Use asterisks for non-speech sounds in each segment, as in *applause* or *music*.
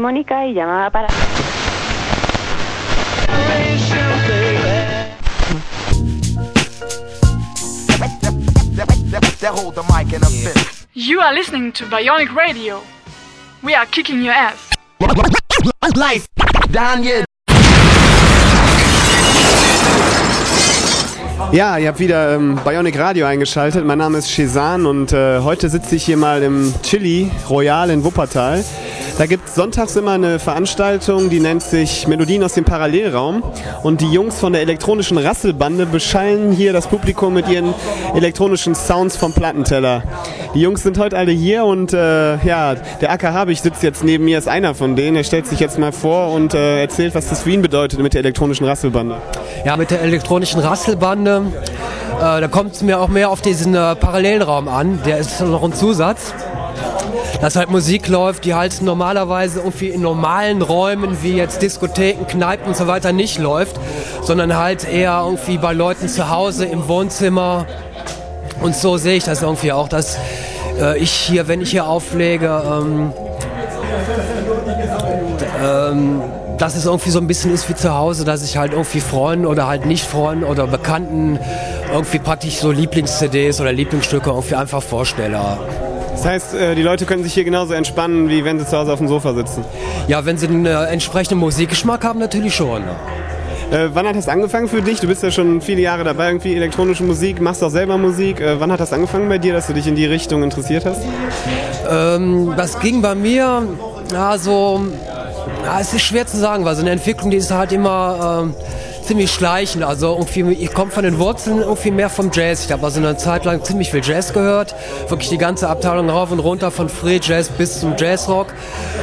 Mónica y llamaba para... You are listening to Bionic Radio. We are kicking your ass. Life, Daniel. Ja, ihr habt wieder ähm, Bionic Radio eingeschaltet. Mein Name ist Shezan und äh, heute sitze ich hier mal im Chili Royal in Wuppertal. Da gibt es sonntags immer eine Veranstaltung, die nennt sich Melodien aus dem Parallelraum. Und die Jungs von der elektronischen Rasselbande beschallen hier das Publikum mit ihren elektronischen Sounds vom Plattenteller. Die Jungs sind heute alle hier und äh, ja, der Acker Habich sitzt jetzt neben mir, ist einer von denen. Er stellt sich jetzt mal vor und äh, erzählt, was das für ihn bedeutet mit der elektronischen Rasselbande. Ja, mit der elektronischen Rasselbande, äh, da kommt es mir auch mehr auf diesen äh, Parallelraum an. Der ist noch ein Zusatz dass halt Musik läuft, die halt normalerweise irgendwie in normalen Räumen wie jetzt Diskotheken, Kneipen und so weiter nicht läuft, sondern halt eher irgendwie bei Leuten zu Hause im Wohnzimmer. Und so sehe ich das irgendwie auch, dass äh, ich hier, wenn ich hier auflege, ähm, ähm, dass es irgendwie so ein bisschen ist wie zu Hause, dass ich halt irgendwie Freunden oder halt nicht Freunden oder Bekannten irgendwie praktisch so Lieblings-CDs oder Lieblingsstücke irgendwie einfach vorstelle. Das heißt, äh, die Leute können sich hier genauso entspannen, wie wenn sie zu Hause auf dem Sofa sitzen. Ja, wenn sie einen äh, entsprechenden Musikgeschmack haben, natürlich schon. Äh, wann hat das angefangen für dich? Du bist ja schon viele Jahre dabei, irgendwie elektronische Musik, machst auch selber Musik. Äh, wann hat das angefangen bei dir, dass du dich in die Richtung interessiert hast? Ähm, das ging bei mir, ja, so, ja, es ist schwer zu sagen, weil so eine Entwicklung, die ist halt immer, ähm, ziemlich schleichend. Also irgendwie, ich komme von den Wurzeln irgendwie mehr vom Jazz. Ich habe also eine Zeit lang ziemlich viel Jazz gehört. Wirklich die ganze Abteilung rauf und runter von Free Jazz bis zum Jazzrock.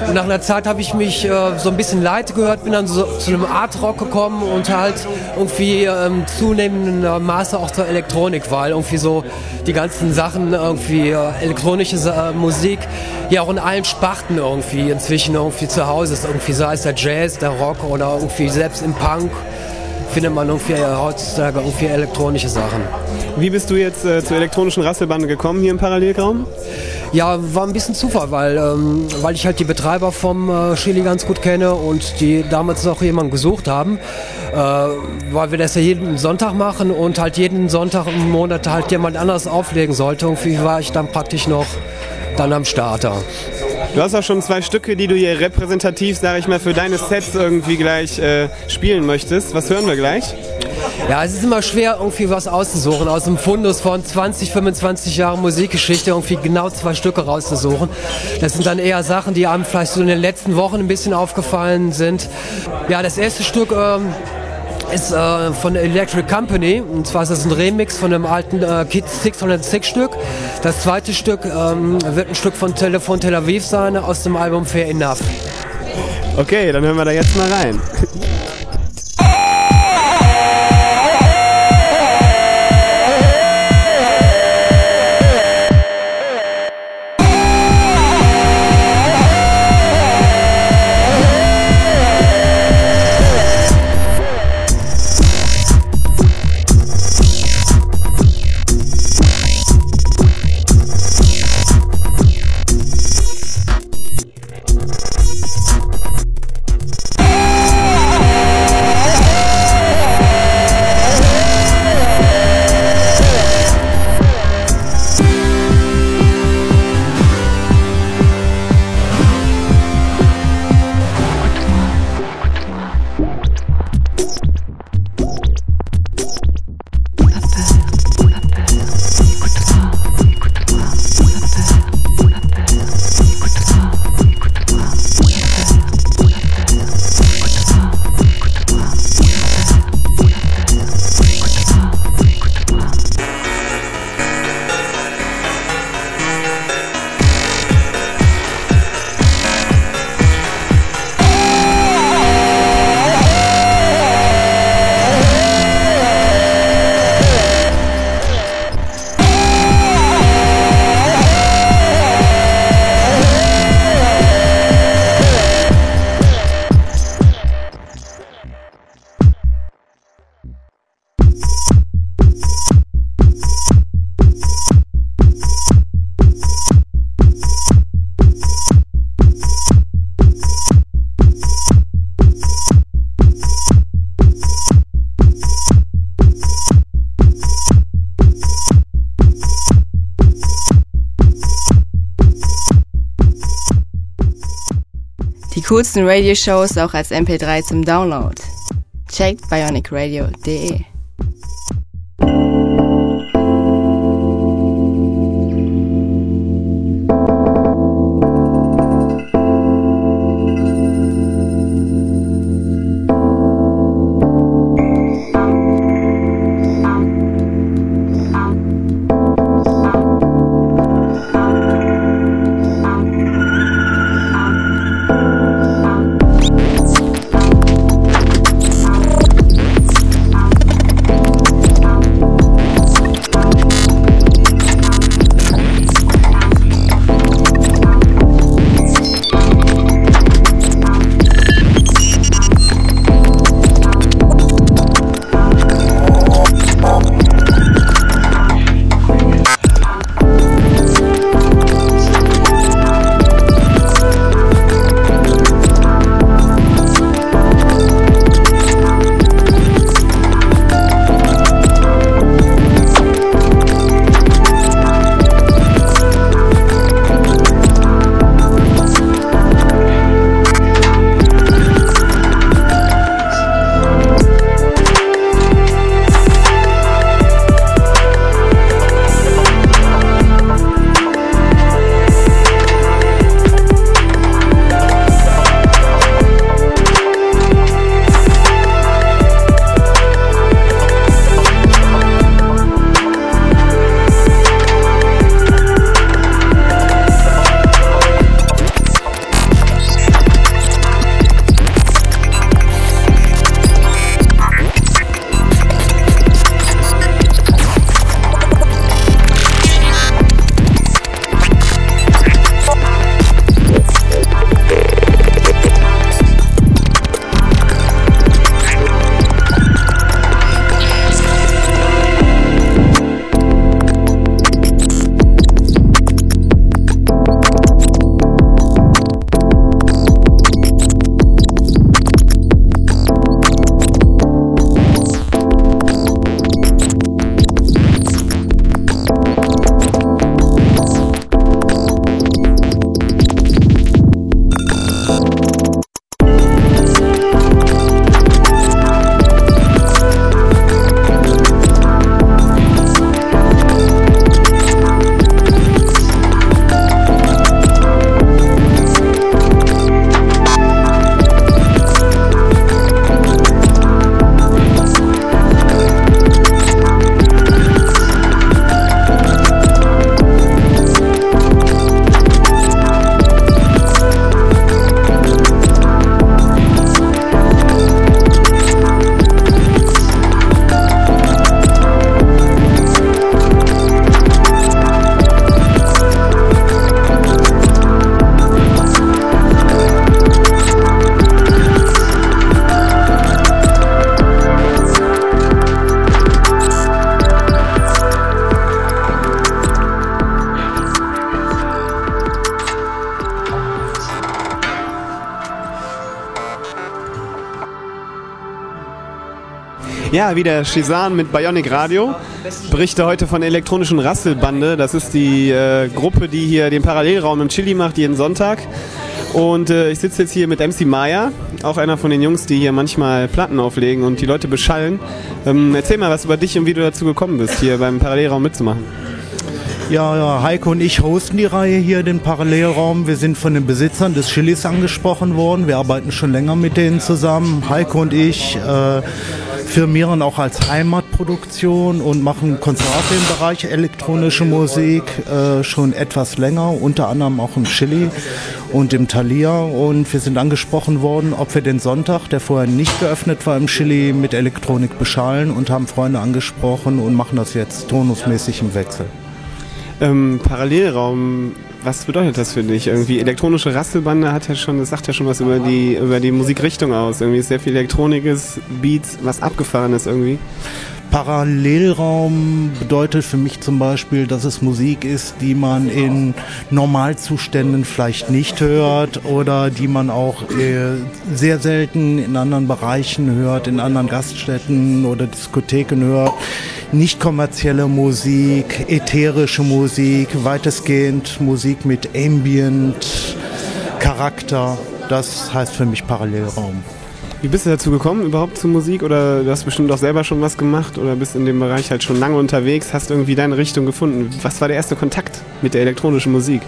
Und nach einer Zeit habe ich mich äh, so ein bisschen leid gehört, bin dann so zu einem Art Rock gekommen und halt irgendwie ähm, zunehmendem Maße auch zur Elektronik, weil irgendwie so die ganzen Sachen irgendwie äh, elektronische äh, Musik ja auch in allen Sparten irgendwie inzwischen irgendwie zu Hause ist. Irgendwie sei es der Jazz, der Rock oder irgendwie selbst im Punk findet man irgendwie heutzutage irgendwie elektronische Sachen. Wie bist du jetzt äh, zur elektronischen Rasselbande gekommen hier im Parallelraum? Ja, war ein bisschen Zufall, weil, ähm, weil ich halt die Betreiber vom äh, Chili ganz gut kenne und die damals noch jemanden gesucht haben, äh, weil wir das ja jeden Sonntag machen und halt jeden Sonntag im Monat halt jemand anders auflegen sollte. Und wie war ich dann praktisch noch dann am Starter. Du hast auch schon zwei Stücke, die du hier repräsentativ, sage ich mal, für deine Sets irgendwie gleich äh, spielen möchtest. Was hören wir gleich? Ja, es ist immer schwer, irgendwie was auszusuchen. Aus dem Fundus von 20, 25 Jahren Musikgeschichte irgendwie genau zwei Stücke rauszusuchen. Das sind dann eher Sachen, die einem vielleicht so in den letzten Wochen ein bisschen aufgefallen sind. Ja, das erste Stück ähm, ist äh, von Electric Company. Und zwar ist das ein Remix von dem alten äh, Kids 606 Stück. Das zweite Stück ähm, wird ein Stück von Telefon Tel Aviv sein aus dem Album Fair Enough. Okay, dann hören wir da jetzt mal rein. *laughs* coolsten Radioshows auch als MP3 zum Download. Checkt bionicradio.de. Ja, wieder Shizan mit Bionic Radio. Berichte heute von der elektronischen Rasselbande. Das ist die äh, Gruppe, die hier den Parallelraum im Chili macht, jeden Sonntag. Und äh, ich sitze jetzt hier mit MC Maya, auch einer von den Jungs, die hier manchmal Platten auflegen und die Leute beschallen. Ähm, erzähl mal was über dich und wie du dazu gekommen bist, hier beim Parallelraum mitzumachen. Ja, ja, Heiko und ich hosten die Reihe hier, den Parallelraum. Wir sind von den Besitzern des Chilis angesprochen worden. Wir arbeiten schon länger mit denen zusammen. Heiko und ich äh, firmieren auch als Heimatproduktion und machen Konzerte im Bereich elektronische Musik äh, schon etwas länger, unter anderem auch im Chili und im Thalia. Und wir sind angesprochen worden, ob wir den Sonntag, der vorher nicht geöffnet war im Chili, mit Elektronik beschallen und haben Freunde angesprochen und machen das jetzt tonusmäßig im Wechsel. Ähm, Parallelraum, was bedeutet das für dich? Irgendwie elektronische Rasselbande hat ja schon, das sagt ja schon was über die über die Musikrichtung aus. Irgendwie ist sehr viel Elektronik ist, Beats, was abgefahren ist irgendwie. Parallelraum bedeutet für mich zum Beispiel, dass es Musik ist, die man in Normalzuständen vielleicht nicht hört oder die man auch äh, sehr selten in anderen Bereichen hört, in anderen Gaststätten oder Diskotheken hört. Nicht kommerzielle Musik, ätherische Musik, weitestgehend Musik mit Ambient, Charakter. das heißt für mich Parallelraum. Wie bist du dazu gekommen, überhaupt zur Musik? Oder du hast bestimmt auch selber schon was gemacht oder bist in dem Bereich halt schon lange unterwegs, hast irgendwie deine Richtung gefunden. Was war der erste Kontakt mit der elektronischen Musik?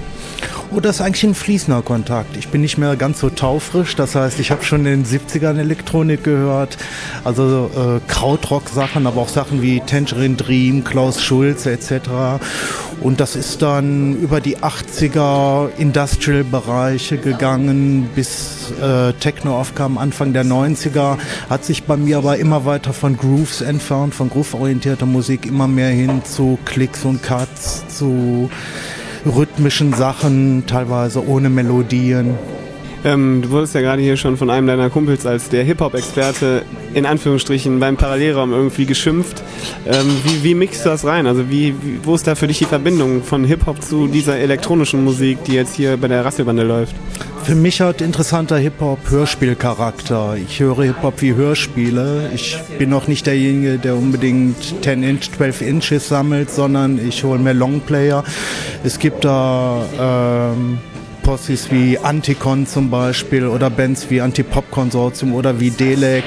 Oh, das ist eigentlich ein fließender Kontakt. Ich bin nicht mehr ganz so taufrisch. Das heißt, ich habe schon in den 70ern Elektronik gehört. Also äh, Krautrock-Sachen, aber auch Sachen wie Tangerine Dream, Klaus Schulze etc. Und das ist dann über die 80er Industrial-Bereiche gegangen, bis äh, Techno aufkam, Anfang der 90er. Hat sich bei mir aber immer weiter von Grooves entfernt, von groove-orientierter Musik immer mehr hin zu Klicks und Cuts, zu rhythmischen Sachen, teilweise ohne Melodien. Ähm, du wurdest ja gerade hier schon von einem deiner Kumpels als der Hip-Hop-Experte in Anführungsstrichen beim Parallelraum irgendwie geschimpft. Ähm, wie, wie mixt du das rein? Also wie, wie, wo ist da für dich die Verbindung von Hip-Hop zu dieser elektronischen Musik, die jetzt hier bei der Rasselbande läuft? Für mich hat interessanter Hip-Hop Hörspielcharakter. Ich höre Hip-Hop wie Hörspiele. Ich bin noch nicht derjenige, der unbedingt 10 Inch, 12 Inches sammelt, sondern ich hole mir Longplayer. Es gibt da ähm, Possis wie Anticon zum Beispiel oder Bands wie Anti-Pop-Konsortium oder wie Delec,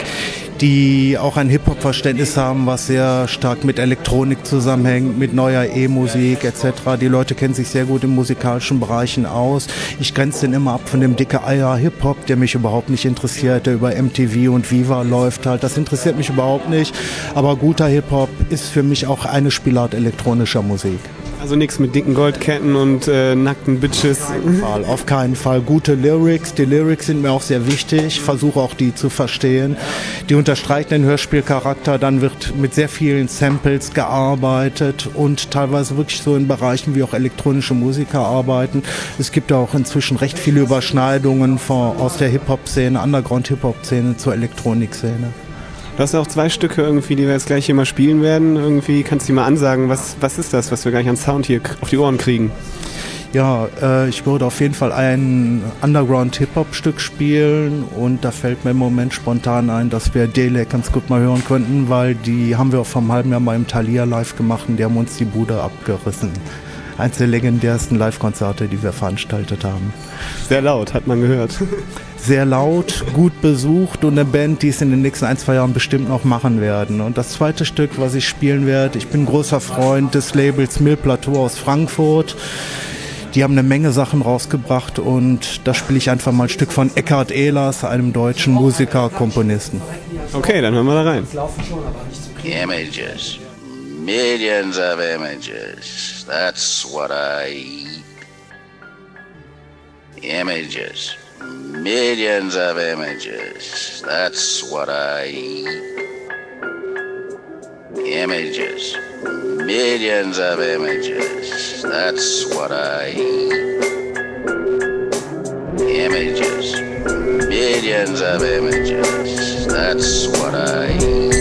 die auch ein Hip-Hop-Verständnis haben, was sehr stark mit Elektronik zusammenhängt, mit neuer E-Musik etc. Die Leute kennen sich sehr gut in musikalischen Bereichen aus. Ich grenze den immer ab von dem dicke Eier Hip-Hop, der mich überhaupt nicht interessiert, der über MTV und Viva läuft halt. Das interessiert mich überhaupt nicht. Aber guter Hip-Hop ist für mich auch eine Spielart elektronischer Musik. Also nichts mit dicken Goldketten und äh, nackten Bitches. Auf keinen, Fall, auf keinen Fall. Gute Lyrics. Die Lyrics sind mir auch sehr wichtig. Ich versuche auch die zu verstehen. Die unterstreichen den Hörspielcharakter. Dann wird mit sehr vielen Samples gearbeitet und teilweise wirklich so in Bereichen wie auch elektronische Musiker arbeiten. Es gibt auch inzwischen recht viele Überschneidungen von, aus der Hip-Hop-Szene, Underground-Hip-Hop-Szene zur Elektronikszene. Du hast auch zwei Stücke irgendwie, die wir jetzt gleich hier mal spielen werden. Irgendwie kannst du dir mal ansagen, was, was ist das, was wir gleich an Sound hier auf die Ohren kriegen? Ja, äh, ich würde auf jeden Fall ein Underground-Hip-Hop-Stück spielen und da fällt mir im Moment spontan ein, dass wir Dele ganz gut mal hören könnten, weil die haben wir vor einem halben Jahr mal im Thalia live gemacht und die haben uns die Bude abgerissen. Eins der legendärsten Live-Konzerte, die wir veranstaltet haben. Sehr laut, hat man gehört. sehr laut, gut besucht und eine Band, die es in den nächsten ein, zwei Jahren bestimmt noch machen werden. Und das zweite Stück, was ich spielen werde, ich bin großer Freund des Labels Mill Plateau aus Frankfurt. Die haben eine Menge Sachen rausgebracht und da spiele ich einfach mal ein Stück von Eckhard Ehlers, einem deutschen Musiker, Komponisten. Okay, dann hören wir da rein. Images. Millions of images. That's what I eat. Images. Millions of images. That's what I eat. Images. Millions of images. That's what I eat. Images. Millions of images. That's what I eat.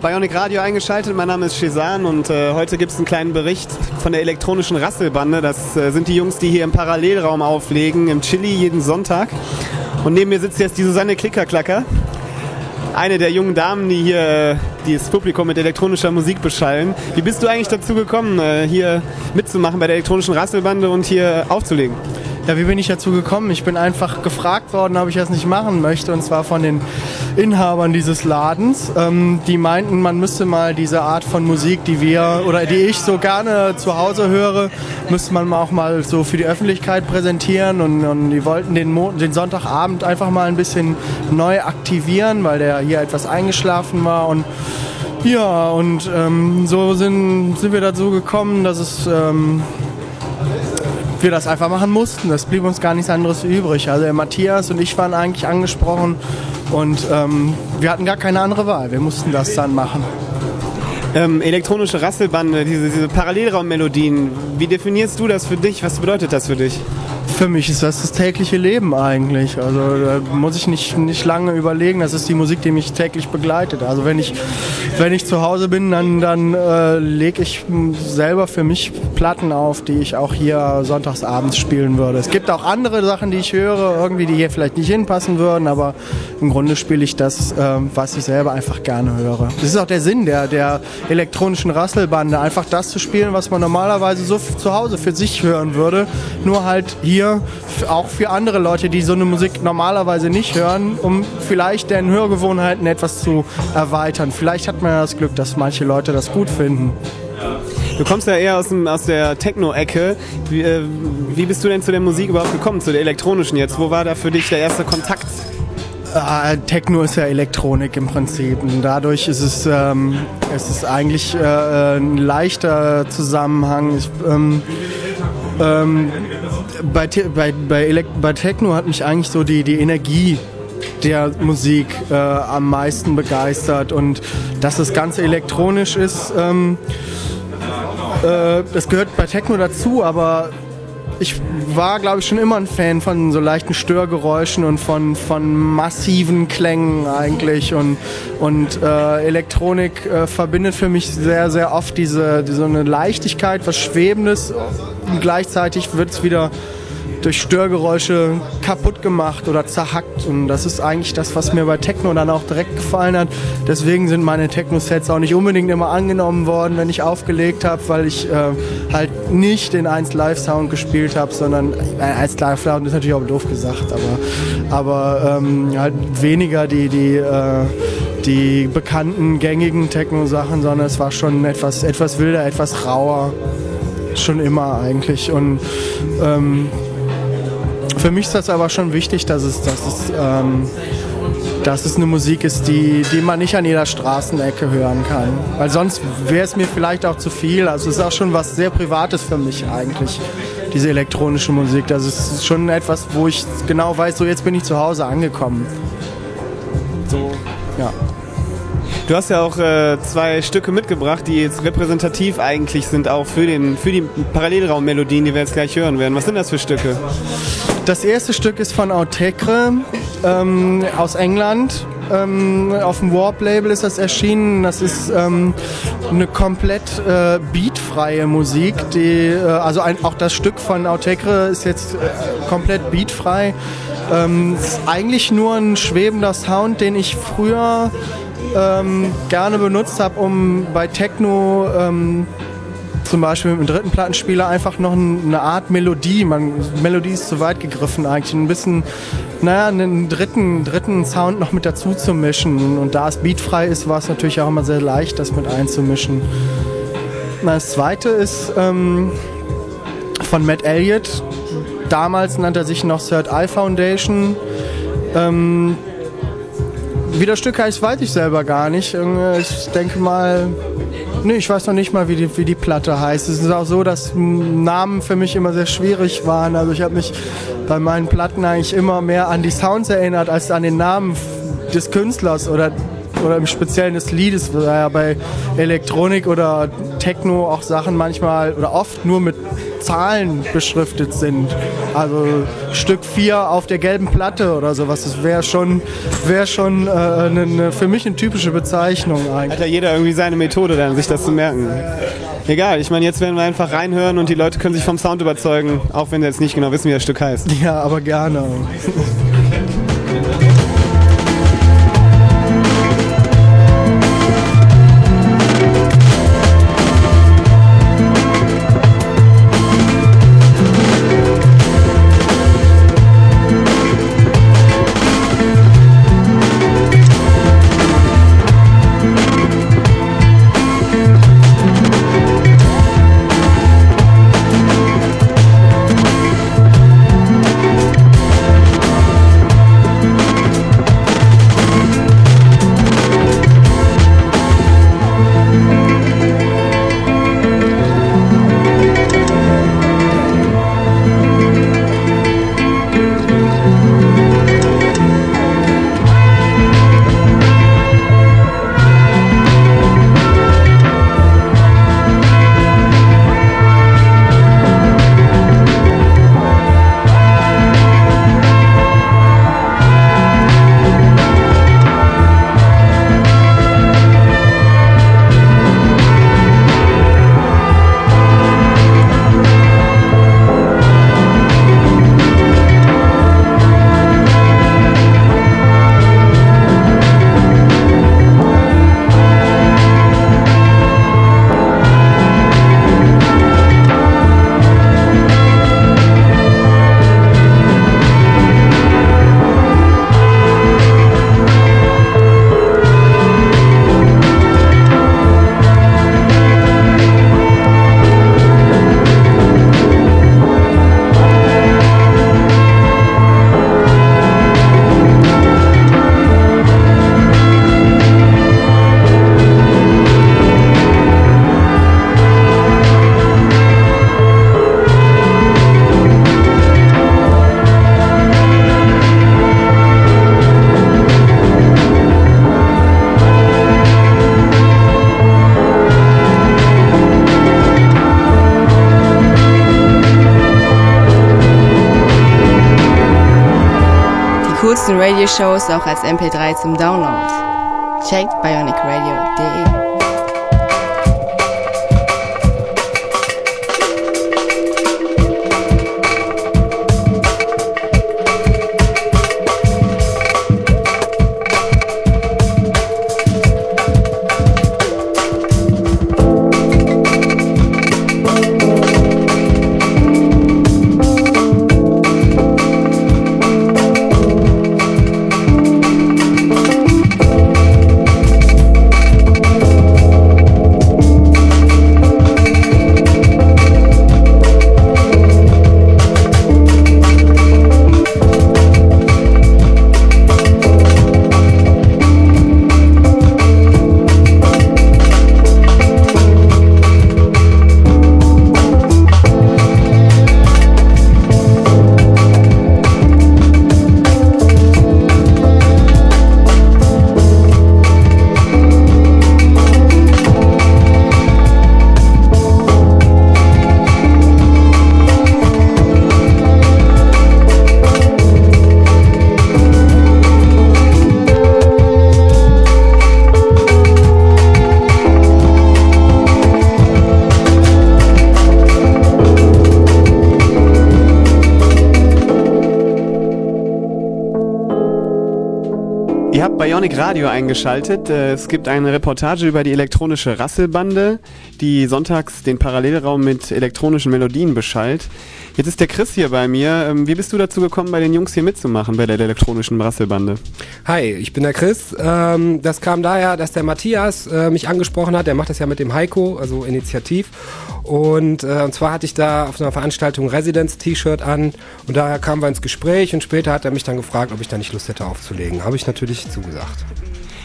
Bionic Radio eingeschaltet. Mein Name ist Shezan und äh, heute gibt es einen kleinen Bericht von der elektronischen Rasselbande. Das äh, sind die Jungs, die hier im Parallelraum auflegen, im Chili jeden Sonntag. Und neben mir sitzt jetzt die Susanne Klickerklacker. Eine der jungen Damen, die hier äh, dieses Publikum mit elektronischer Musik beschallen. Wie bist du eigentlich dazu gekommen, äh, hier mitzumachen bei der elektronischen Rasselbande und hier aufzulegen? Ja, wie bin ich dazu gekommen? Ich bin einfach gefragt worden, ob ich das nicht machen möchte, und zwar von den Inhabern dieses Ladens. Ähm, die meinten, man müsste mal diese Art von Musik, die wir oder die ich so gerne zu Hause höre, müsste man auch mal so für die Öffentlichkeit präsentieren. Und, und die wollten den, Mo den Sonntagabend einfach mal ein bisschen neu aktivieren, weil der hier etwas eingeschlafen war. Und ja, und ähm, so sind, sind wir dazu gekommen, dass es ähm, wir das einfach machen mussten. Das blieb uns gar nichts anderes übrig. Also der Matthias und ich waren eigentlich angesprochen und ähm, wir hatten gar keine andere Wahl. Wir mussten das dann machen. Ähm, elektronische Rasselbande, diese, diese Parallelraummelodien, wie definierst du das für dich? Was bedeutet das für dich? Für mich ist das das tägliche Leben eigentlich. Also da muss ich nicht, nicht lange überlegen. Das ist die Musik, die mich täglich begleitet. Also wenn ich, wenn ich zu Hause bin, dann, dann äh, lege ich selber für mich Platten auf, die ich auch hier sonntagsabends spielen würde. Es gibt auch andere Sachen, die ich höre, irgendwie, die hier vielleicht nicht hinpassen würden, aber im Grunde spiele ich das, äh, was ich selber einfach gerne höre. Das ist auch der Sinn der, der elektronischen Rasselbande, einfach das zu spielen, was man normalerweise so zu Hause für sich hören würde, nur halt hier auch für andere Leute, die so eine Musik normalerweise nicht hören, um vielleicht deren Hörgewohnheiten etwas zu erweitern. Vielleicht hat man ja das Glück, dass manche Leute das gut finden. Du kommst ja eher aus, dem, aus der Techno-Ecke. Wie, äh, wie bist du denn zu der Musik überhaupt gekommen, zu der elektronischen jetzt? Wo war da für dich der erste Kontakt? Äh, Techno ist ja Elektronik im Prinzip. Und dadurch ist es, ähm, es ist eigentlich äh, ein leichter Zusammenhang. Ich, ähm, ähm, bei, bei, bei, bei Techno hat mich eigentlich so die, die Energie der Musik äh, am meisten begeistert. Und dass das Ganze elektronisch ist, ähm, äh, das gehört bei Techno dazu, aber ich war, glaube ich, schon immer ein Fan von so leichten Störgeräuschen und von, von massiven Klängen eigentlich. Und, und äh, Elektronik äh, verbindet für mich sehr, sehr oft diese, so eine Leichtigkeit, was Schwebendes. Und gleichzeitig wird es wieder durch Störgeräusche kaputt gemacht oder zerhackt. Und das ist eigentlich das, was mir bei Techno dann auch direkt gefallen hat. Deswegen sind meine Techno-Sets auch nicht unbedingt immer angenommen worden, wenn ich aufgelegt habe, weil ich äh, halt nicht den 1 Live-Sound gespielt habe, sondern äh, 1 Live-Sound ist natürlich auch doof gesagt, aber, aber ähm, halt weniger die, die, äh, die bekannten, gängigen Techno-Sachen, sondern es war schon etwas, etwas wilder, etwas rauer. Schon immer eigentlich. Und ähm, für mich ist das aber schon wichtig, dass es, dass es, ähm, dass es eine Musik ist, die, die man nicht an jeder Straßenecke hören kann. Weil sonst wäre es mir vielleicht auch zu viel. Also es ist auch schon was sehr Privates für mich eigentlich, diese elektronische Musik. Das ist schon etwas, wo ich genau weiß, so jetzt bin ich zu Hause angekommen. So, ja. Du hast ja auch äh, zwei Stücke mitgebracht, die jetzt repräsentativ eigentlich sind, auch für, den, für die Parallelraummelodien, die wir jetzt gleich hören werden. Was sind das für Stücke? Das erste Stück ist von Autekre ähm, aus England. Ähm, auf dem Warp-Label ist das erschienen. Das ist ähm, eine komplett äh, beatfreie Musik. Die, äh, also ein, auch das Stück von Autekre ist jetzt äh, komplett beatfrei. Ähm, ist eigentlich nur ein schwebender Sound, den ich früher ähm, gerne benutzt habe, um bei Techno ähm, zum Beispiel mit dem dritten Plattenspieler einfach noch eine Art Melodie, man, Melodie ist zu weit gegriffen eigentlich, ein bisschen, naja, einen dritten, dritten Sound noch mit dazu zu mischen. Und da es beatfrei ist, war es natürlich auch immer sehr leicht, das mit einzumischen. Das zweite ist ähm, von Matt Elliott. Damals nannte er sich noch Third Eye Foundation. Ähm, wie das Stück heißt, weiß ich selber gar nicht. Ich denke mal, nee, ich weiß noch nicht mal, wie die, wie die Platte heißt. Es ist auch so, dass Namen für mich immer sehr schwierig waren. Also ich habe mich bei meinen Platten eigentlich immer mehr an die Sounds erinnert, als an den Namen des Künstlers oder oder im Speziellen des Liedes, ja bei Elektronik oder Techno auch Sachen manchmal oder oft nur mit Zahlen beschriftet sind. Also Stück 4 auf der gelben Platte oder sowas. Das wäre schon, wär schon äh, eine, eine, für mich eine typische Bezeichnung eigentlich. Hat ja jeder irgendwie seine Methode dann, sich das zu merken. Egal, ich meine, jetzt werden wir einfach reinhören und die Leute können sich vom Sound überzeugen, auch wenn sie jetzt nicht genau wissen, wie das Stück heißt. Ja, aber gerne. *laughs* coolsten Radioshows auch als MP3 zum Download. Checkt bionicradio.de Bionic Radio eingeschaltet. Äh, es gibt eine Reportage über die elektronische Rasselbande, die sonntags den Parallelraum mit elektronischen Melodien beschallt. Jetzt ist der Chris hier bei mir. Ähm, wie bist du dazu gekommen, bei den Jungs hier mitzumachen, bei der elektronischen Rasselbande? Hi, ich bin der Chris. Ähm, das kam daher, dass der Matthias äh, mich angesprochen hat. Der macht das ja mit dem Heiko, also Initiativ. Und, äh, und zwar hatte ich da auf einer Veranstaltung Residence-T-Shirt an und daher kamen wir ins Gespräch und später hat er mich dann gefragt, ob ich da nicht Lust hätte aufzulegen. Habe ich natürlich zugesagt.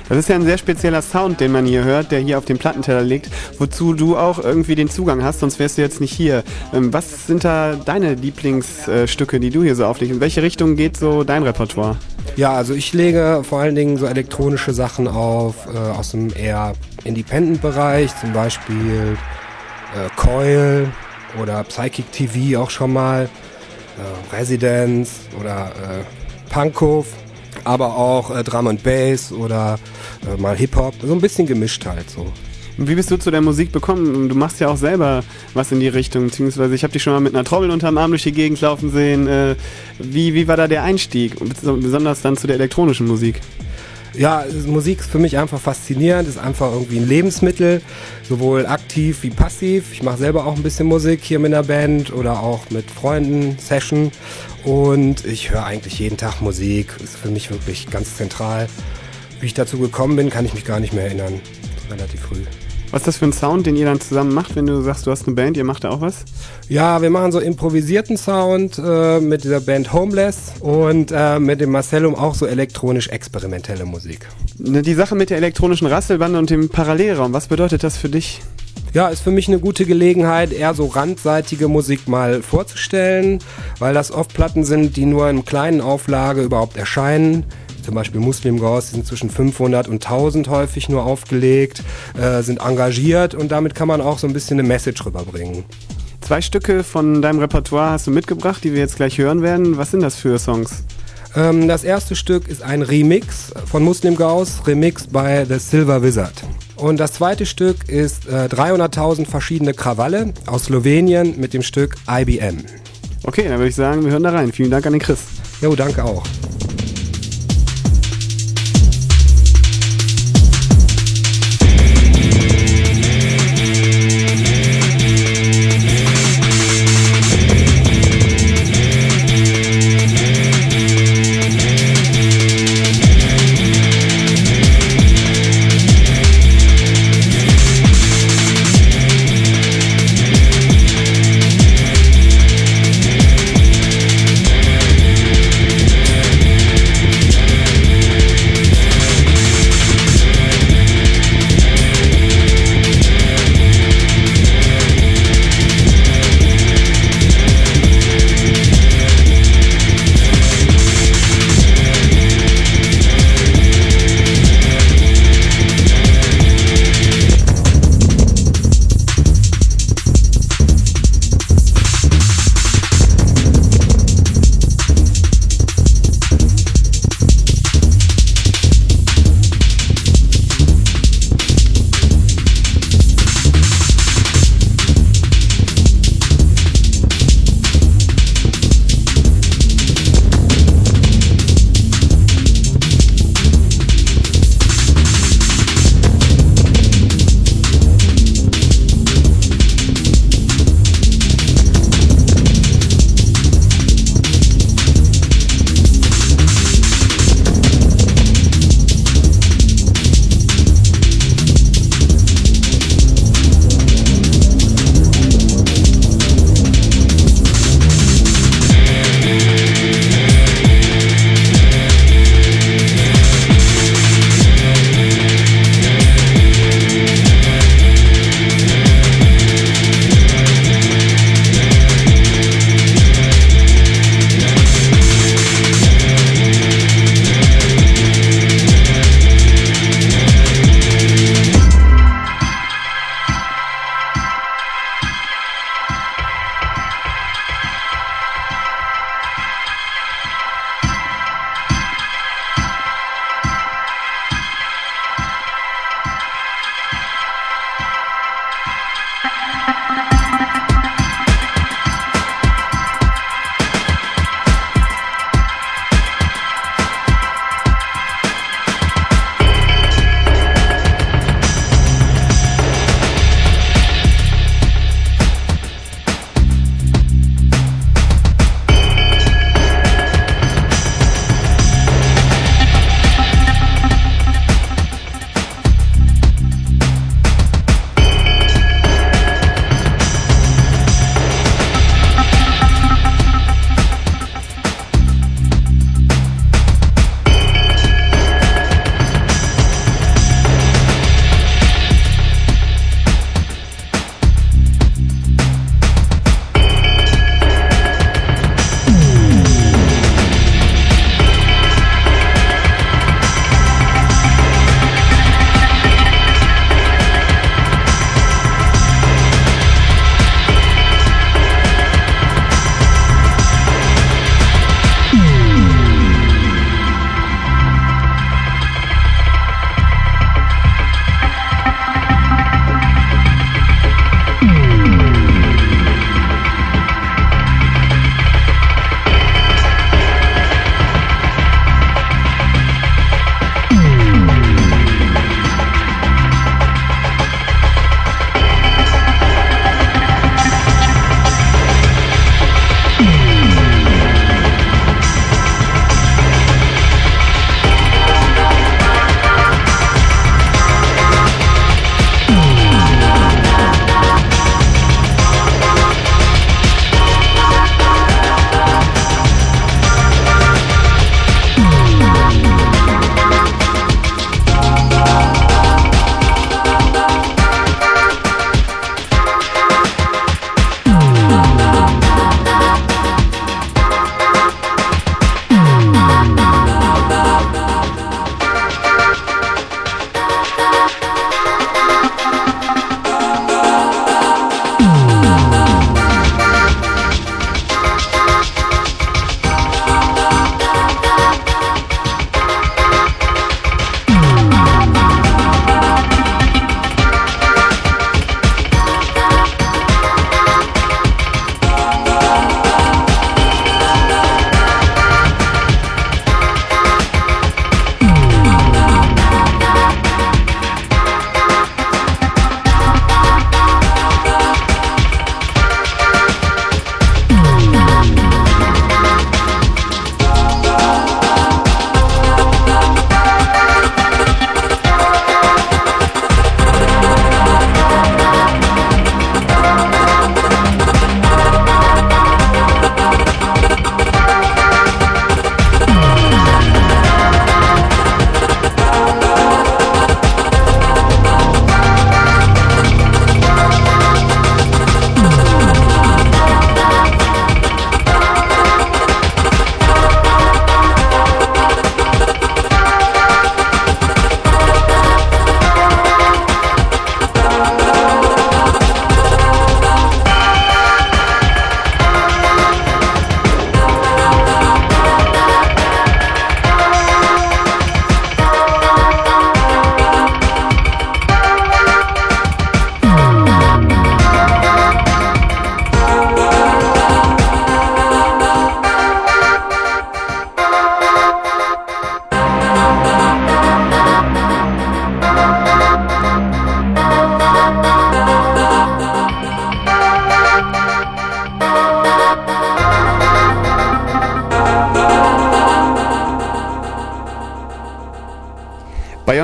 Das ist ja ein sehr spezieller Sound, den man hier hört, der hier auf dem Plattenteller liegt, wozu du auch irgendwie den Zugang hast, sonst wärst du jetzt nicht hier. Ähm, was sind da deine Lieblingsstücke, die du hier so auflegst? In welche Richtung geht so dein Repertoire? Ja, also ich lege vor allen Dingen so elektronische Sachen auf äh, aus dem eher Independent-Bereich, zum Beispiel äh, Coil oder Psychic TV auch schon mal, äh, Residence oder äh, Punkhof, aber auch äh, Drum and Bass oder äh, mal Hip-Hop, so ein bisschen gemischt halt so. Wie bist du zu der Musik bekommen? Du machst ja auch selber was in die Richtung, beziehungsweise ich habe dich schon mal mit einer Trommel unterm Arm durch die Gegend laufen sehen. Äh, wie, wie war da der Einstieg, besonders dann zu der elektronischen Musik? Ja, Musik ist für mich einfach faszinierend, ist einfach irgendwie ein Lebensmittel, sowohl aktiv wie passiv. Ich mache selber auch ein bisschen Musik hier mit einer Band oder auch mit Freunden, Session. Und ich höre eigentlich jeden Tag Musik, ist für mich wirklich ganz zentral. Wie ich dazu gekommen bin, kann ich mich gar nicht mehr erinnern. Relativ früh. Was ist das für ein Sound, den ihr dann zusammen macht, wenn du sagst, du hast eine Band, ihr macht da auch was? Ja, wir machen so improvisierten Sound äh, mit dieser Band Homeless und äh, mit dem Marcellum auch so elektronisch experimentelle Musik. Ne, die Sache mit der elektronischen Rasselbande und dem Parallelraum, was bedeutet das für dich? Ja, ist für mich eine gute Gelegenheit, eher so randseitige Musik mal vorzustellen, weil das oft Platten sind, die nur in kleinen Auflage überhaupt erscheinen zum Beispiel Muslim Gauss, die sind zwischen 500 und 1000 häufig nur aufgelegt, äh, sind engagiert und damit kann man auch so ein bisschen eine Message rüberbringen. Zwei Stücke von deinem Repertoire hast du mitgebracht, die wir jetzt gleich hören werden. Was sind das für Songs? Ähm, das erste Stück ist ein Remix von Muslim Gauss, remixed by The Silver Wizard. Und das zweite Stück ist äh, 300.000 verschiedene Krawalle aus Slowenien mit dem Stück IBM. Okay, dann würde ich sagen, wir hören da rein. Vielen Dank an den Chris. Jo, danke auch.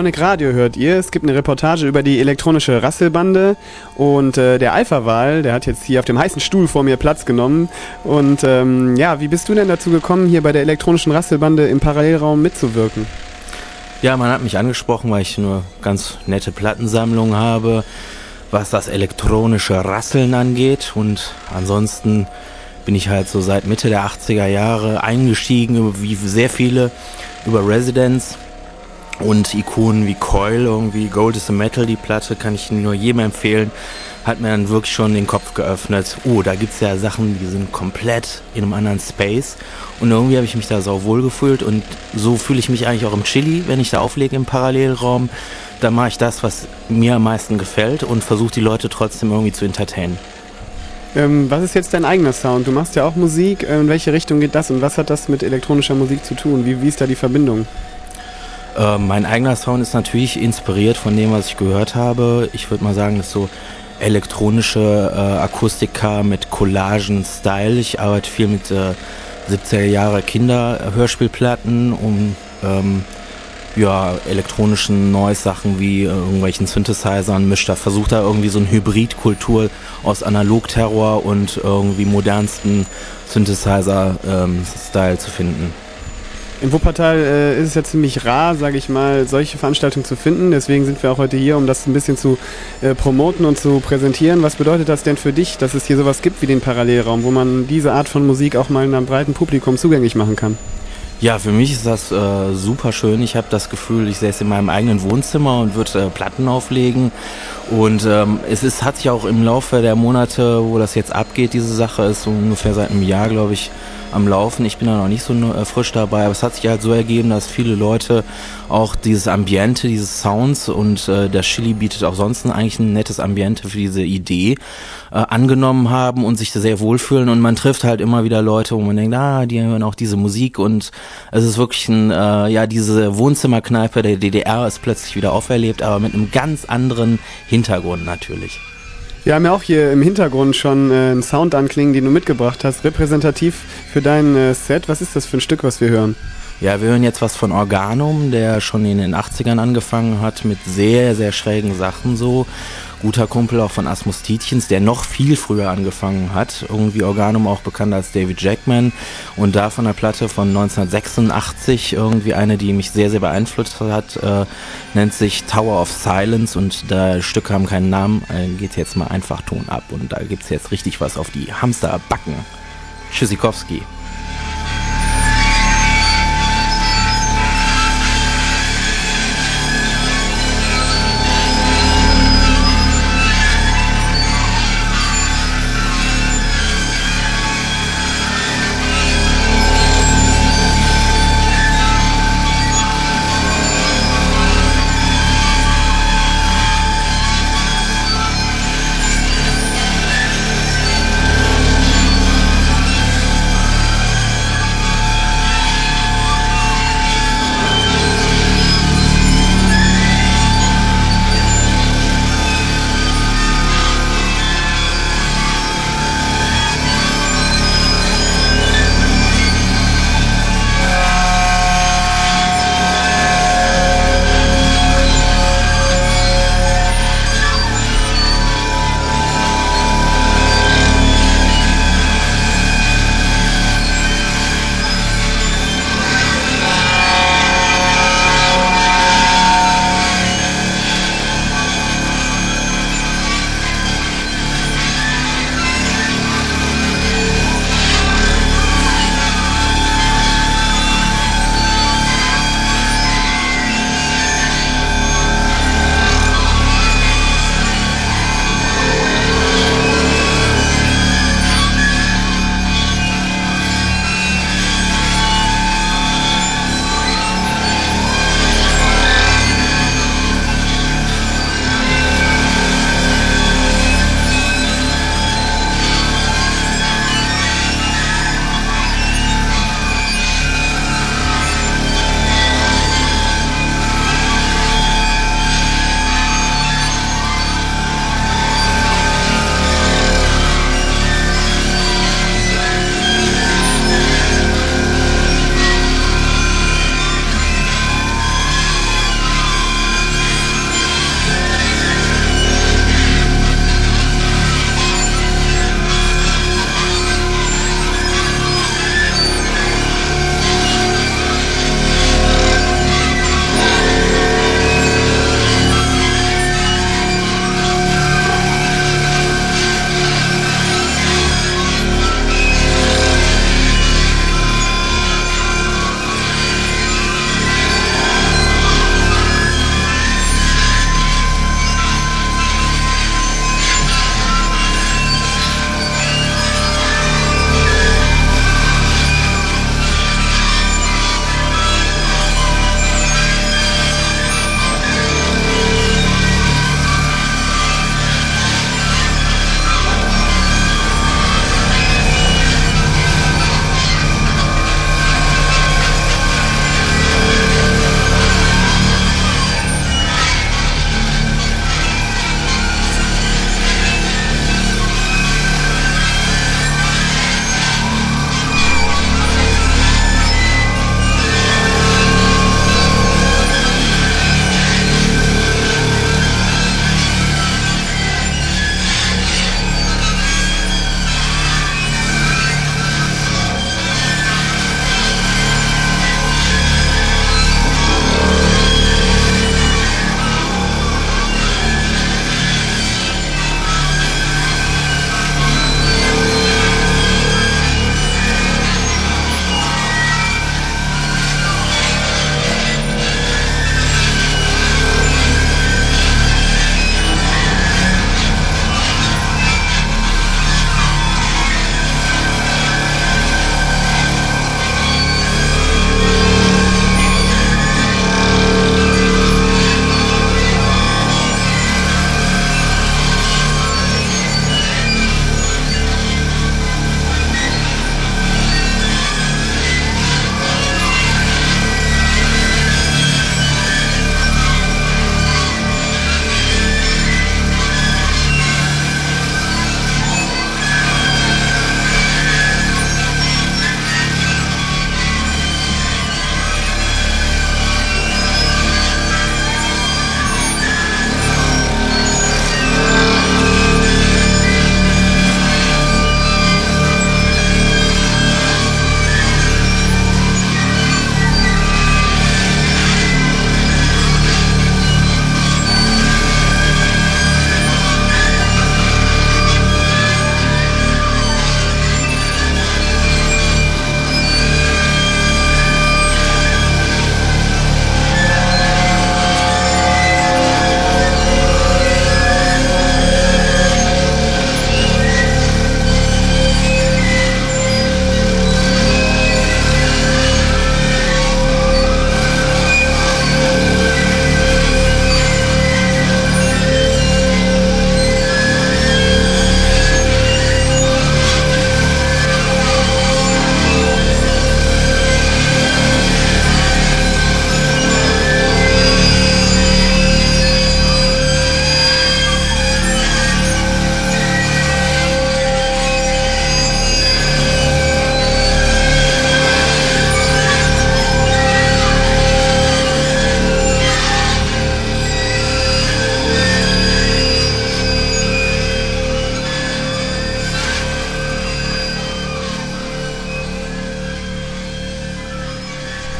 Bionic Radio hört ihr. Es gibt eine Reportage über die elektronische Rasselbande und äh, der Alpha-Wahl, der hat jetzt hier auf dem heißen Stuhl vor mir Platz genommen. Und ähm, ja, wie bist du denn dazu gekommen, hier bei der elektronischen Rasselbande im Parallelraum mitzuwirken? Ja, man hat mich angesprochen, weil ich nur ganz nette Plattensammlungen habe, was das elektronische Rasseln angeht. Und ansonsten bin ich halt so seit Mitte der 80er Jahre eingestiegen, wie sehr viele, über Residence und Ikonen wie Coil, irgendwie Gold is a Metal, die Platte, kann ich nur jedem empfehlen. Hat mir dann wirklich schon den Kopf geöffnet. Oh, da gibt's ja Sachen, die sind komplett in einem anderen Space. Und irgendwie habe ich mich da sau wohl gefühlt. Und so fühle ich mich eigentlich auch im Chili, wenn ich da auflege im Parallelraum. Da mache ich das, was mir am meisten gefällt und versuche die Leute trotzdem irgendwie zu entertainen. Ähm, was ist jetzt dein eigener Sound? Du machst ja auch Musik. In welche Richtung geht das und was hat das mit elektronischer Musik zu tun? Wie, wie ist da die Verbindung? Äh, mein eigener Sound ist natürlich inspiriert von dem, was ich gehört habe. Ich würde mal sagen, das ist so elektronische äh, Akustika mit Collagen-Style. Ich arbeite viel mit äh, 70er Jahre Kinder-Hörspielplatten, um ähm, ja, elektronischen Noise-Sachen wie äh, irgendwelchen Synthesizern mischt. Da versucht er irgendwie so eine Hybridkultur aus Analog-Terror und irgendwie modernsten Synthesizer-Style ähm, zu finden. In Wuppertal äh, ist es ja ziemlich rar, sage ich mal, solche Veranstaltungen zu finden. Deswegen sind wir auch heute hier, um das ein bisschen zu äh, promoten und zu präsentieren. Was bedeutet das denn für dich, dass es hier sowas gibt wie den Parallelraum, wo man diese Art von Musik auch mal einem breiten Publikum zugänglich machen kann? Ja, für mich ist das äh, super schön. Ich habe das Gefühl, ich säße in meinem eigenen Wohnzimmer und würde äh, Platten auflegen. Und ähm, es ist, hat sich auch im Laufe der Monate, wo das jetzt abgeht, diese Sache ist so ungefähr seit einem Jahr, glaube ich, am Laufen. Ich bin da noch nicht so äh, frisch dabei, aber es hat sich halt so ergeben, dass viele Leute auch dieses Ambiente, dieses Sounds und äh, der Chili bietet auch sonst eigentlich ein nettes Ambiente für diese Idee äh, angenommen haben und sich sehr wohlfühlen und man trifft halt immer wieder Leute, wo man denkt, ah, die hören auch diese Musik und es ist wirklich ein, äh, ja, diese Wohnzimmerkneipe der DDR ist plötzlich wieder auferlebt, aber mit einem ganz anderen Hintergrund natürlich. Wir haben ja auch hier im Hintergrund schon äh, einen Sound anklingen, den du mitgebracht hast, repräsentativ für dein äh, Set. Was ist das für ein Stück, was wir hören? Ja, wir hören jetzt was von Organum, der schon in den 80ern angefangen hat mit sehr, sehr schrägen Sachen so guter Kumpel auch von Asmus Tietjens, der noch viel früher angefangen hat. Irgendwie Organum auch bekannt als David Jackman. Und da von der Platte von 1986, irgendwie eine, die mich sehr, sehr beeinflusst hat, äh, nennt sich Tower of Silence und da Stücke haben keinen Namen, äh, geht jetzt mal einfach Ton ab und da gibt's jetzt richtig was auf die Hamsterbacken. Tschüssikowski.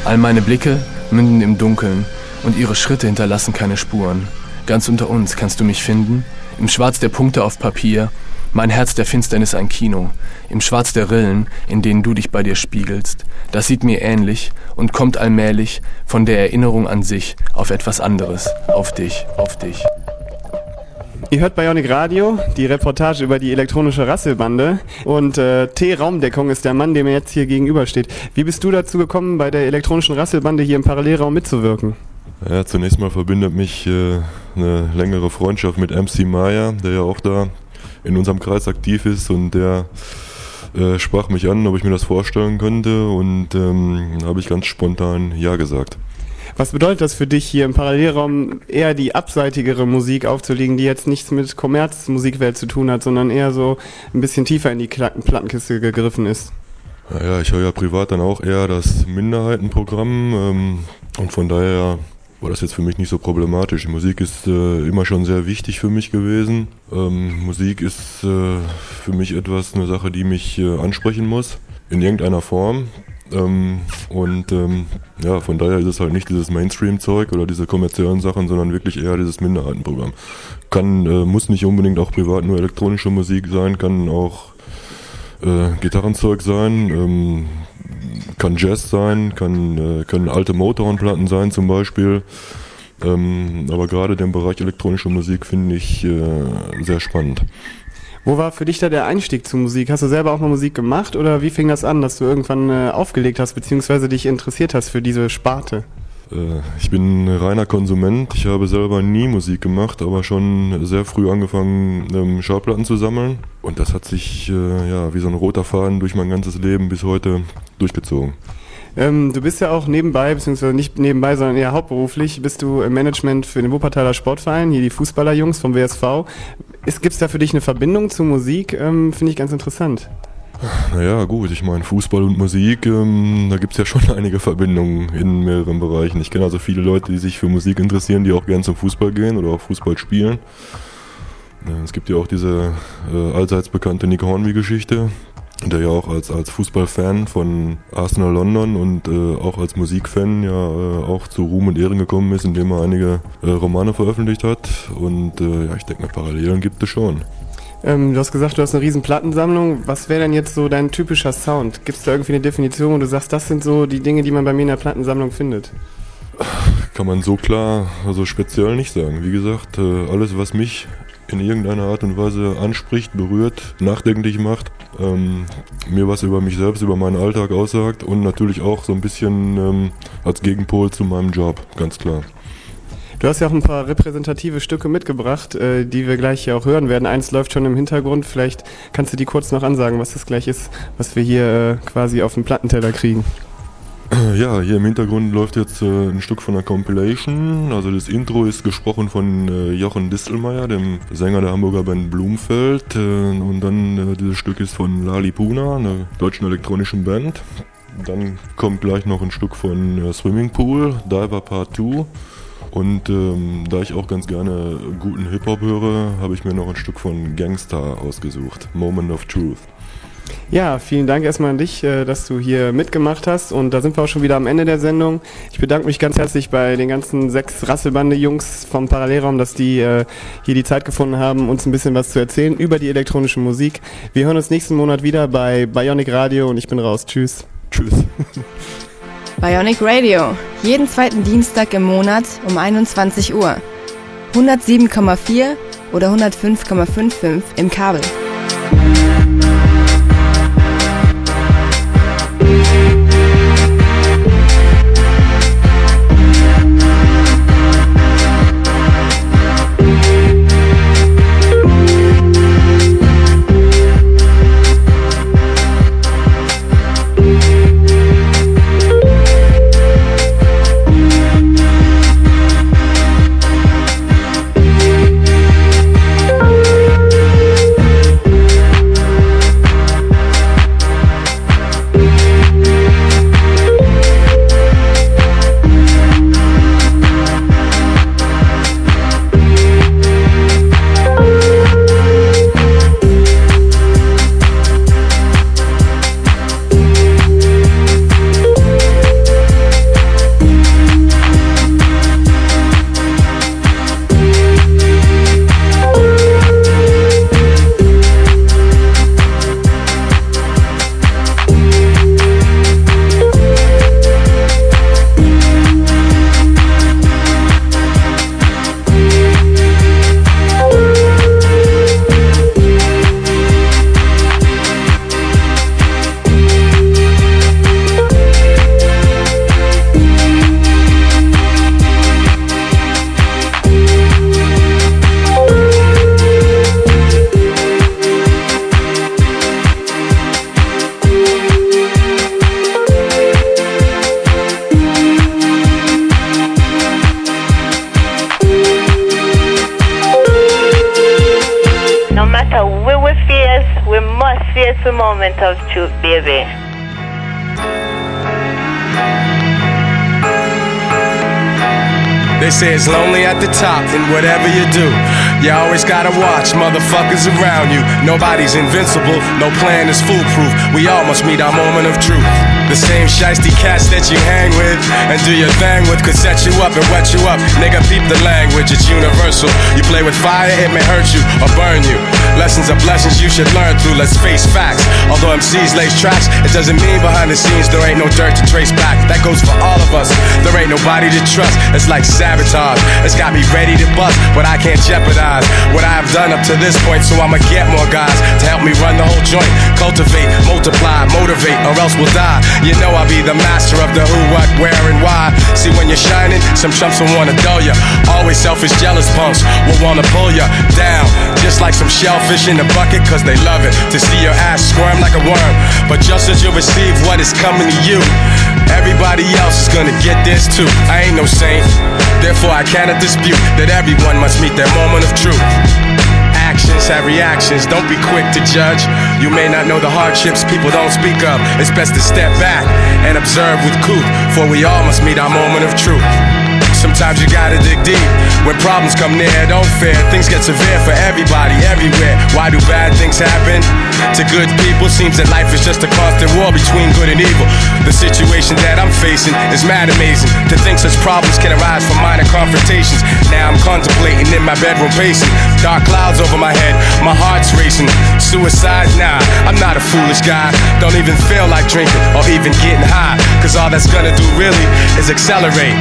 All meine Blicke münden im Dunkeln und ihre Schritte hinterlassen keine Spuren. Ganz unter uns kannst du mich finden, im Schwarz der Punkte auf Papier, mein Herz der Finsternis ein Kino, im Schwarz der Rillen, in denen du dich bei dir spiegelst. Das sieht mir ähnlich und kommt allmählich von der Erinnerung an sich auf etwas anderes, auf dich, auf dich. Ihr hört Bionic Radio, die Reportage über die elektronische Rasselbande. Und äh, T. Raumdeckung ist der Mann, dem mir jetzt hier gegenübersteht. Wie bist du dazu gekommen, bei der elektronischen Rasselbande hier im Parallelraum mitzuwirken? Ja, zunächst mal verbindet mich äh, eine längere Freundschaft mit MC Maya, der ja auch da in unserem Kreis aktiv ist und der äh, sprach mich an, ob ich mir das vorstellen könnte und ähm, habe ich ganz spontan Ja gesagt. Was bedeutet das für dich, hier im Parallelraum eher die abseitigere Musik aufzulegen, die jetzt nichts mit Kommerzmusikwelt zu tun hat, sondern eher so ein bisschen tiefer in die Plattenkiste gegriffen ist? Naja, ich höre ja privat dann auch eher das Minderheitenprogramm ähm, und von daher war das jetzt für mich nicht so problematisch. Musik ist äh, immer schon sehr wichtig für mich gewesen. Ähm, Musik ist äh, für mich etwas, eine Sache, die mich äh, ansprechen muss, in irgendeiner Form. Ähm, und ähm, ja, von daher ist es halt nicht dieses Mainstream-Zeug oder diese kommerziellen Sachen, sondern wirklich eher dieses Minderheitenprogramm. Kann, äh, muss nicht unbedingt auch privat nur elektronische Musik sein, kann auch äh, Gitarrenzeug sein, ähm, kann Jazz sein, kann, äh, können alte Motown-Platten sein zum Beispiel. Ähm, aber gerade den Bereich elektronische Musik finde ich äh, sehr spannend. Wo war für dich da der Einstieg zur Musik? Hast du selber auch mal Musik gemacht oder wie fing das an, dass du irgendwann äh, aufgelegt hast beziehungsweise dich interessiert hast für diese Sparte? Äh, ich bin reiner Konsument. Ich habe selber nie Musik gemacht, aber schon sehr früh angefangen, ähm, Schallplatten zu sammeln. Und das hat sich äh, ja wie so ein roter Faden durch mein ganzes Leben bis heute durchgezogen. Ähm, du bist ja auch nebenbei, beziehungsweise nicht nebenbei, sondern eher hauptberuflich, bist du im Management für den Wuppertaler Sportverein, hier die Fußballerjungs vom WSV. Gibt es da für dich eine Verbindung zur Musik? Ähm, Finde ich ganz interessant. Naja, gut, ich meine, Fußball und Musik, ähm, da gibt es ja schon *laughs* einige Verbindungen in mehreren Bereichen. Ich kenne also viele Leute, die sich für Musik interessieren, die auch gern zum Fußball gehen oder auch Fußball spielen. Es gibt ja auch diese äh, allseits bekannte Nick Hornby-Geschichte, der ja auch als, als Fußballfan von Arsenal London und äh, auch als Musikfan ja äh, auch zu Ruhm und Ehren gekommen ist, indem er einige äh, Romane veröffentlicht hat. Und äh, ja, ich denke mal, Parallelen gibt es schon. Ähm, du hast gesagt, du hast eine riesen Plattensammlung. Was wäre denn jetzt so dein typischer Sound? Gibt es da irgendwie eine Definition, wo du sagst, das sind so die Dinge, die man bei mir in der Plattensammlung findet? Kann man so klar, also speziell nicht sagen. Wie gesagt, äh, alles, was mich in irgendeiner Art und Weise anspricht, berührt, nachdenklich macht, ähm, mir was über mich selbst, über meinen Alltag aussagt und natürlich auch so ein bisschen ähm, als Gegenpol zu meinem Job, ganz klar. Du hast ja auch ein paar repräsentative Stücke mitgebracht, äh, die wir gleich hier auch hören werden. Eins läuft schon im Hintergrund. Vielleicht kannst du die kurz noch ansagen, was das gleich ist, was wir hier äh, quasi auf dem Plattenteller kriegen. Ja, hier im Hintergrund läuft jetzt äh, ein Stück von der Compilation. Also das Intro ist gesprochen von äh, Jochen Distelmeier, dem Sänger der Hamburger Band Blumfeld. Äh, und dann äh, dieses Stück ist von Lali Puna, einer deutschen elektronischen Band. Dann kommt gleich noch ein Stück von äh, Swimming Pool, Diver Part 2. Und ähm, da ich auch ganz gerne guten Hip-Hop höre, habe ich mir noch ein Stück von Gangstar ausgesucht, Moment of Truth. Ja, vielen Dank erstmal an dich, äh, dass du hier mitgemacht hast. Und da sind wir auch schon wieder am Ende der Sendung. Ich bedanke mich ganz herzlich bei den ganzen sechs Rasselbande-Jungs vom Parallelraum, dass die äh, hier die Zeit gefunden haben, uns ein bisschen was zu erzählen über die elektronische Musik. Wir hören uns nächsten Monat wieder bei Bionic Radio und ich bin raus. Tschüss. Tschüss. Bionic Radio. Jeden zweiten Dienstag im Monat um 21 Uhr. 107,4 oder 105,55 im Kabel. The moment of truth, baby. They say it's lonely at the top, and whatever you do, you always gotta watch motherfuckers around you. Nobody's invincible, no plan is foolproof. We all must meet our moment of truth. The same shiesty cats that you hang with and do your thing with could set you up and wet you up. Nigga, peep the language, it's universal. You play with fire, it may hurt you or burn you. Lessons are blessings you should learn through, let's face facts. Although MCs lace tracks, it doesn't mean behind the scenes there ain't no dirt to trace back. That goes for all of us. There ain't nobody to trust. It's like sabotage. It's got me ready to bust, but I can't jeopardize what I have done up to this point. So I'ma get more guys to help me run the whole joint. Cultivate, multiply, motivate, or else we'll die. You know I'll be the master of the who, what, where, and why. See when you're shining, some chumps will wanna dull ya. Always selfish, jealous punks will wanna pull ya down. Just like some shellfish in a bucket, cause they love it. To see your ass squirm like a worm. But just as you receive what is coming to you, everybody else is gonna get this too. I ain't no saint. Therefore, I cannot dispute that everyone must meet their moment of truth. Actions have reactions, don't be quick to judge. You may not know the hardships people don't speak of. It's best to step back and observe with couth, for we all must meet our moment of truth. Sometimes you gotta dig deep. When problems come near, don't fear. Things get severe for everybody, everywhere. Why do bad things happen to good people? Seems that life is just a constant war between good and evil. The situation that I'm facing is mad amazing. To think such problems can arise from minor confrontations. Now I'm contemplating in my bedroom pacing. Dark clouds over my head, my heart's racing. Suicide? Nah, I'm not a foolish guy. Don't even feel like drinking or even getting high. Cause all that's gonna do really is accelerate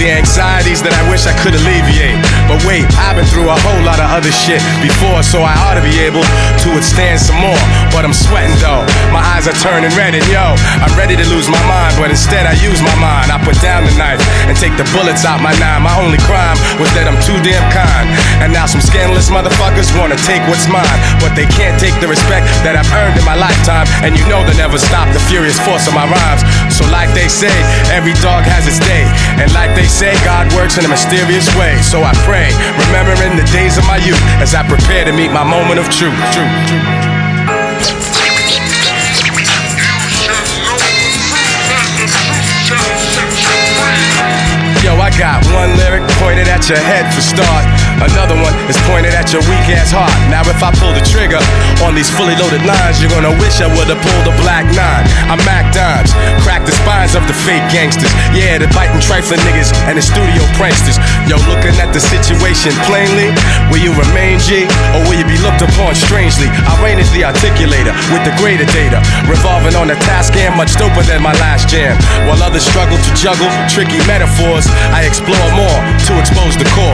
the anxieties that I wish I could alleviate. But wait, I've been through a whole lot of other shit before, so I ought to be able to withstand some more. But I'm sweating though, my eyes are turning red, and yo, I'm ready to lose my mind, but instead I use my mind. I put down the knife and take the bullets out my nine. My only crime was that I'm too damn kind. And now some scandalous motherfuckers wanna take what's mine, but they can't take the respect that I've earned in my lifetime. And you know they'll never stop the furious force of my rhymes. So like they say, every dog has its day, and like they say, God works in a mysterious way. So I pray, remembering the days of my youth as I prepare to meet my moment of truth. truth, truth. Yo, I got one lyric pointed at your head for start. Another one is pointed at your weak ass heart. Now, if I pull the trigger on these fully loaded lines, you're gonna wish I would've pulled a black nine. I'm Mac Dimes, crack the spines of the fake gangsters. Yeah, the biting trifling niggas and the studio pranksters. Yo, looking at the situation plainly, will you remain G or will you be looked upon strangely? I reign as the articulator with the greater data, revolving on a task and much doper than my last jam. While others struggle to juggle tricky metaphors, I explore more to expose the core.